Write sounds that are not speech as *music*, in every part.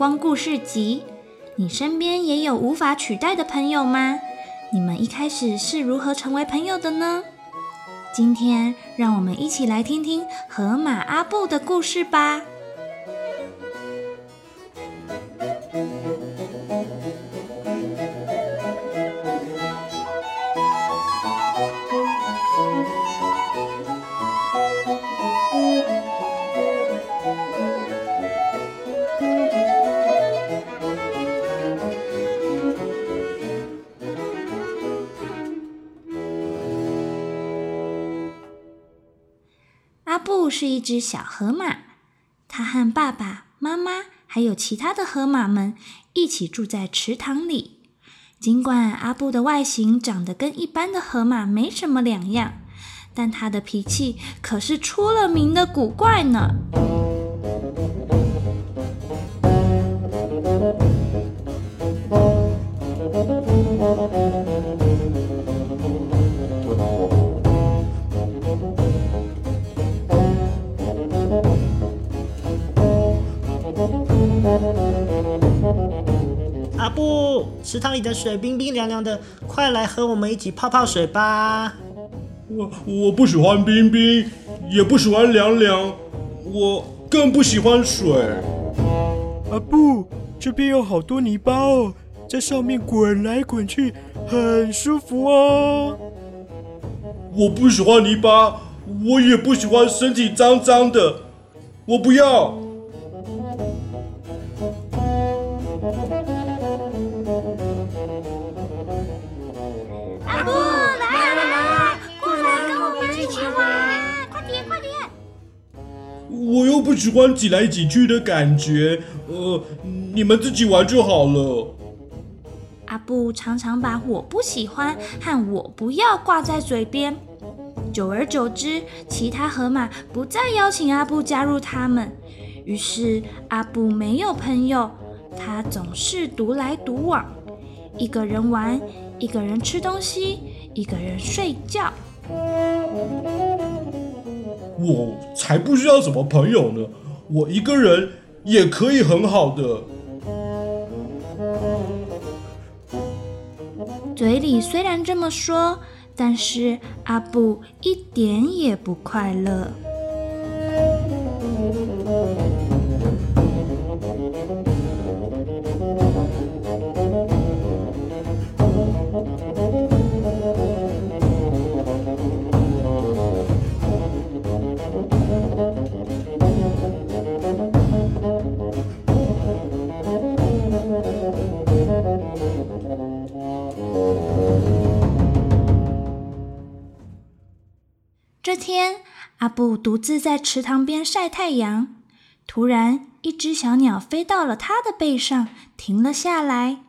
光故事集》。你身边也有无法取代的朋友吗？你们一开始是如何成为朋友的呢？今天让我们一起来听听河马阿布的故事吧。是一只小河马，他和爸爸妈妈还有其他的河马们一起住在池塘里。尽管阿布的外形长得跟一般的河马没什么两样，但他的脾气可是出了名的古怪呢。池塘里的水冰冰凉凉的，快来和我们一起泡泡水吧！我我不喜欢冰冰，也不喜欢凉凉，我更不喜欢水。啊不，这边有好多泥巴哦，在上面滚来滚去，很舒服哦。我不喜欢泥巴，我也不喜欢身体脏脏的，我不要。喜欢挤来挤去的感觉，呃，你们自己玩就好了。阿布常常把我不喜欢和我不要挂在嘴边，久而久之，其他河马不再邀请阿布加入他们，于是阿布没有朋友，他总是独来独往，一个人玩，一个人吃东西，一个人睡觉。我才不需要什么朋友呢，我一个人也可以很好的。嘴里虽然这么说，但是阿布一点也不快乐。天，阿布独自在池塘边晒太阳。突然，一只小鸟飞到了他的背上，停了下来。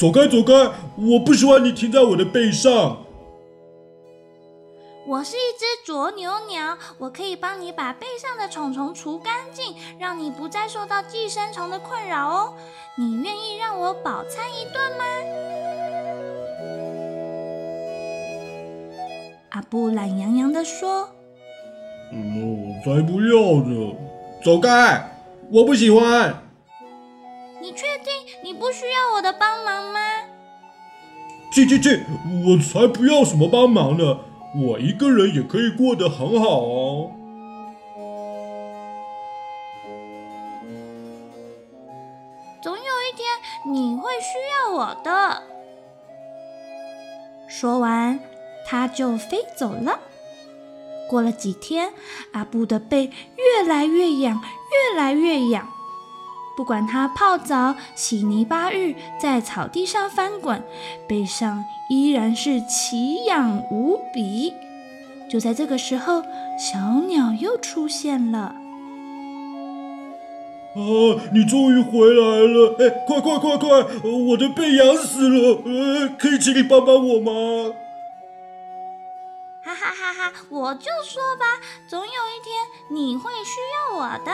走开，走开！我不喜欢你停在我的背上。我是一只啄牛鸟，我可以帮你把背上的虫虫除干净，让你不再受到寄生虫的困扰哦。你愿意让我饱餐一顿吗？阿布懒洋洋地说嗯，我才不要呢！走开！我不喜欢。：“你确定你不需要我的帮忙吗？”去去去！我才不要什么帮忙呢！我一个人也可以过得很好哦。总有一天你会需要我的。说完，他就飞走了。过了几天，阿布的背越来越痒，越来越痒。不管他泡澡、洗泥巴浴，在草地上翻滚，背上依然是奇痒无比。就在这个时候，小鸟又出现了。啊，你终于回来了！哎，快快快快，我的背痒死了，呃，可以请你帮帮我吗？哈哈哈哈！我就说吧，总有一天你会需要我的。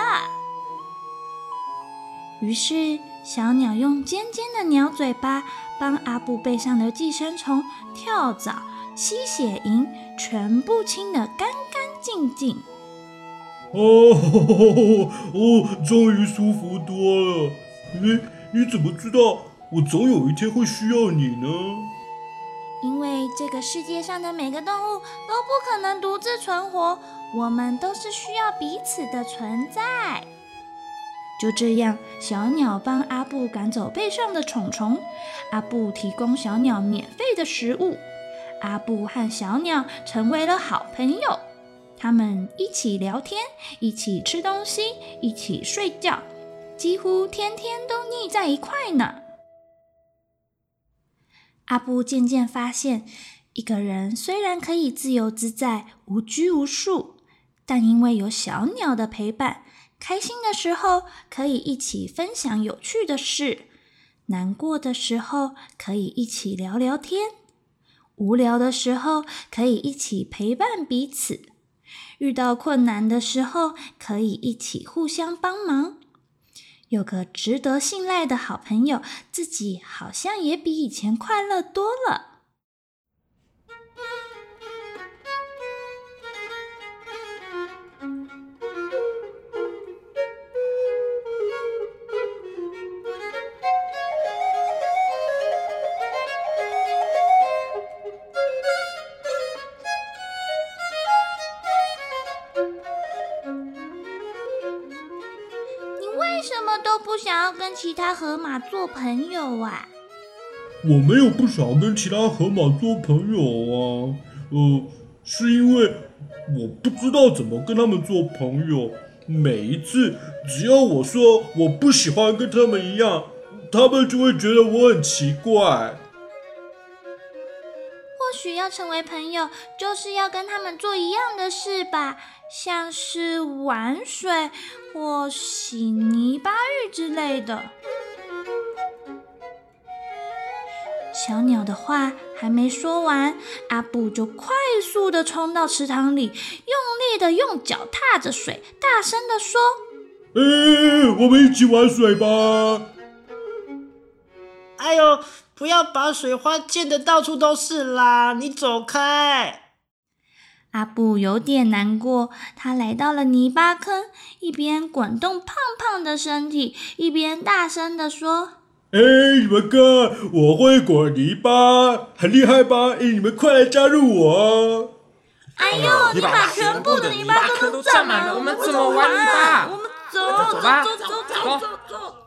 于是，小鸟用尖尖的鸟嘴巴帮阿布背上的寄生虫、跳蚤、吸血蝇全部清得干干净净。哦 *laughs* 哦，终于舒服多了。你你怎么知道我总有一天会需要你呢？因为这个世界上的每个动物都不可能独自存活，我们都是需要彼此的存在。就这样，小鸟帮阿布赶走背上的虫虫，阿布提供小鸟免费的食物，阿布和小鸟成为了好朋友。他们一起聊天，一起吃东西，一起睡觉，几乎天天都腻在一块呢。阿布渐渐发现，一个人虽然可以自由自在、无拘无束，但因为有小鸟的陪伴，开心的时候可以一起分享有趣的事，难过的时候可以一起聊聊天，无聊的时候可以一起陪伴彼此，遇到困难的时候可以一起互相帮忙。有个值得信赖的好朋友，自己好像也比以前快乐多了。不想要跟其他河马做朋友啊？我没有不想跟其他河马做朋友啊，呃，是因为我不知道怎么跟他们做朋友。每一次只要我说我不喜欢跟他们一样，他们就会觉得我很奇怪。或许要成为朋友，就是要跟他们做一样的事吧，像是玩水或洗泥巴浴之类的。小鸟的话还没说完，阿布就快速的冲到池塘里，用力的用脚踏着水，大声的说：“哎，我们一起玩水吧！”哎呦！不要把水花溅的到处都是啦！你走开！阿布有点难过，他来到了泥巴坑，一边滚动胖胖的身体，一边大声地说：“哎，你们看，我会滚泥巴，很厉害吧？哎，你们快来加入我！”哎呦，你把全部的泥巴坑都占满了，我们怎么玩泥巴？我们走，走吧，走走走走走。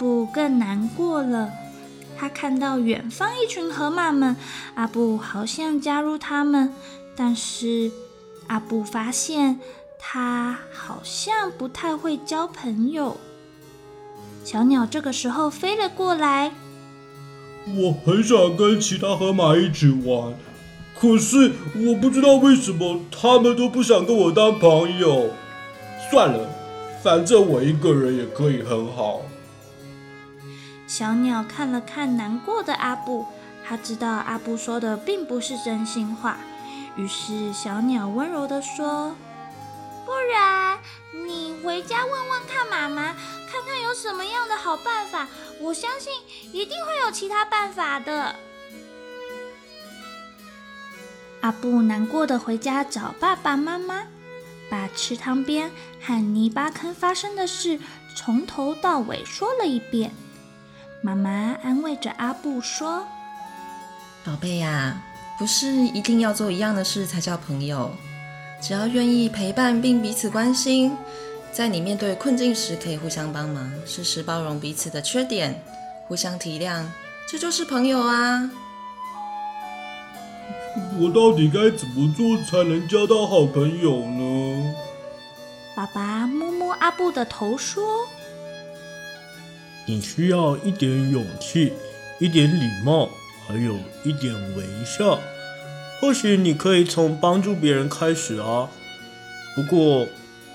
布更难过了，他看到远方一群河马们，阿布好想加入他们，但是阿布发现他好像不太会交朋友。小鸟这个时候飞了过来，我很想跟其他河马一起玩，可是我不知道为什么他们都不想跟我当朋友。算了，反正我一个人也可以很好。小鸟看了看难过的阿布，他知道阿布说的并不是真心话，于是小鸟温柔地说：“不然你回家问问看妈妈，看看有什么样的好办法。我相信一定会有其他办法的。”阿布难过的回家找爸爸妈妈，把池塘边和泥巴坑发生的事从头到尾说了一遍。妈妈安慰着阿布说：“宝贝呀，不是一定要做一样的事才叫朋友，只要愿意陪伴并彼此关心，在你面对困境时可以互相帮忙，时时包容彼此的缺点，互相体谅，这就是朋友啊！”我到底该怎么做才能交到好朋友呢？爸爸摸摸阿布的头说。你需要一点勇气，一点礼貌，还有一点微笑。或许你可以从帮助别人开始啊，不过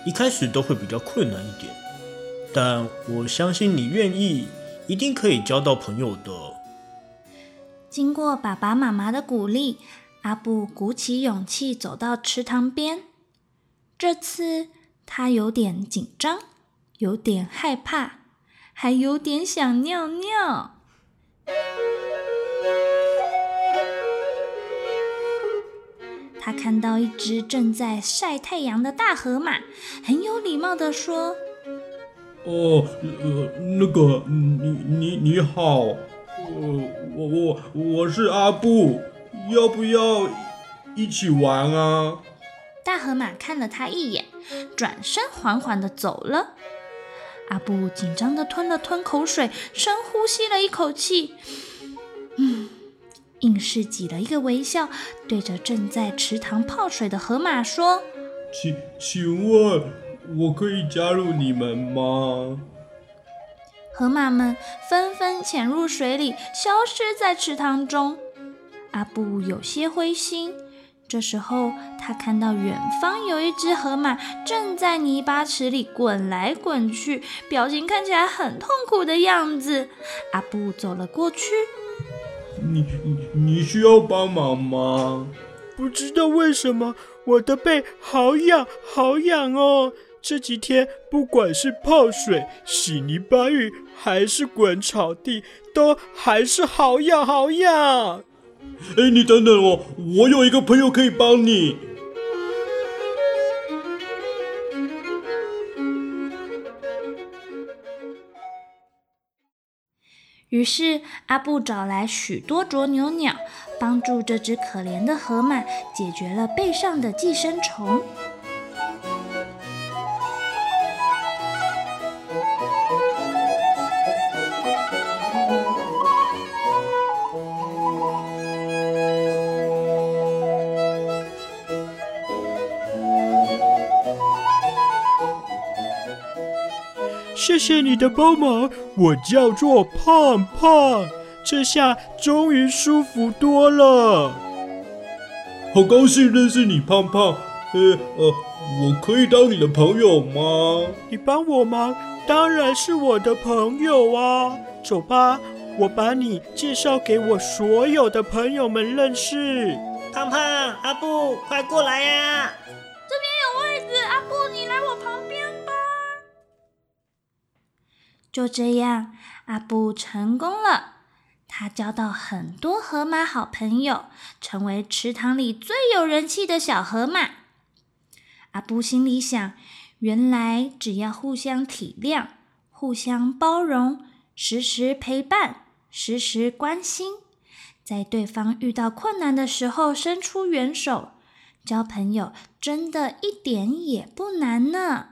一开始都会比较困难一点。但我相信你愿意，一定可以交到朋友的。经过爸爸妈妈的鼓励，阿布鼓起勇气走到池塘边。这次他有点紧张，有点害怕，还有点想尿尿。他看到一只正在晒太阳的大河马，很有礼貌的说：“哦，呃，那个，你你你好，呃，我我我是阿布，要不要一起玩啊？”大河马看了他一眼，转身缓缓的走了。阿布紧张的吞了吞口水，深呼吸了一口气，嗯。硬是挤了一个微笑，对着正在池塘泡水的河马说：“请请问，我可以加入你们吗？”河马们纷纷潜入水里，消失在池塘中。阿布有些灰心。这时候，他看到远方有一只河马正在泥巴池里滚来滚去，表情看起来很痛苦的样子。阿布走了过去。你你你需要帮忙吗？不知道为什么我的背好痒好痒哦！这几天不管是泡水、洗泥巴浴，还是滚草地，都还是好痒好痒。哎，你等等哦，我有一个朋友可以帮你。于是，阿布找来许多啄牛鸟，帮助这只可怜的河马解决了背上的寄生虫。谢谢你的帮忙，我叫做胖胖，这下终于舒服多了。好高兴认识你，胖胖。呃呃，我可以当你的朋友吗？你帮我忙，当然是我的朋友啊。走吧，我把你介绍给我所有的朋友们认识。胖胖，阿布，快过来呀！这就这样，阿布成功了。他交到很多河马好朋友，成为池塘里最有人气的小河马。阿布心里想：原来只要互相体谅、互相包容、时时陪伴、时时关心，在对方遇到困难的时候伸出援手，交朋友真的一点也不难呢。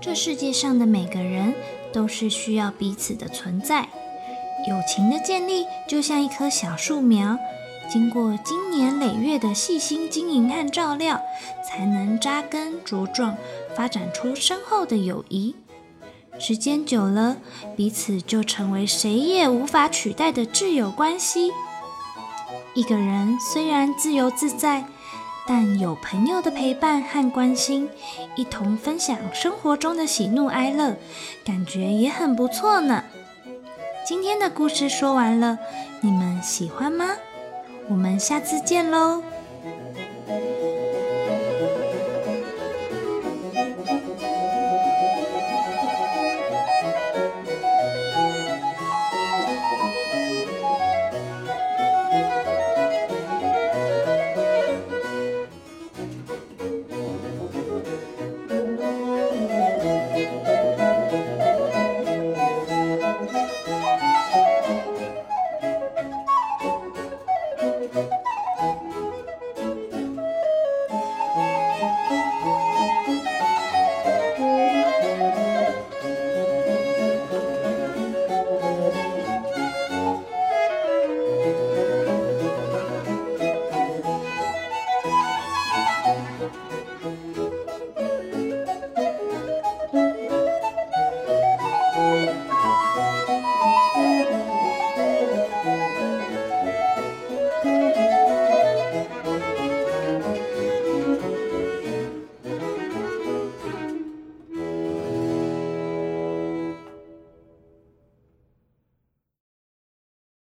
这世界上的每个人都是需要彼此的存在。友情的建立就像一棵小树苗，经过经年累月的细心经营和照料，才能扎根茁壮，发展出深厚的友谊。时间久了，彼此就成为谁也无法取代的挚友关系。一个人虽然自由自在，但有朋友的陪伴和关心，一同分享生活中的喜怒哀乐，感觉也很不错呢。今天的故事说完了，你们喜欢吗？我们下次见喽。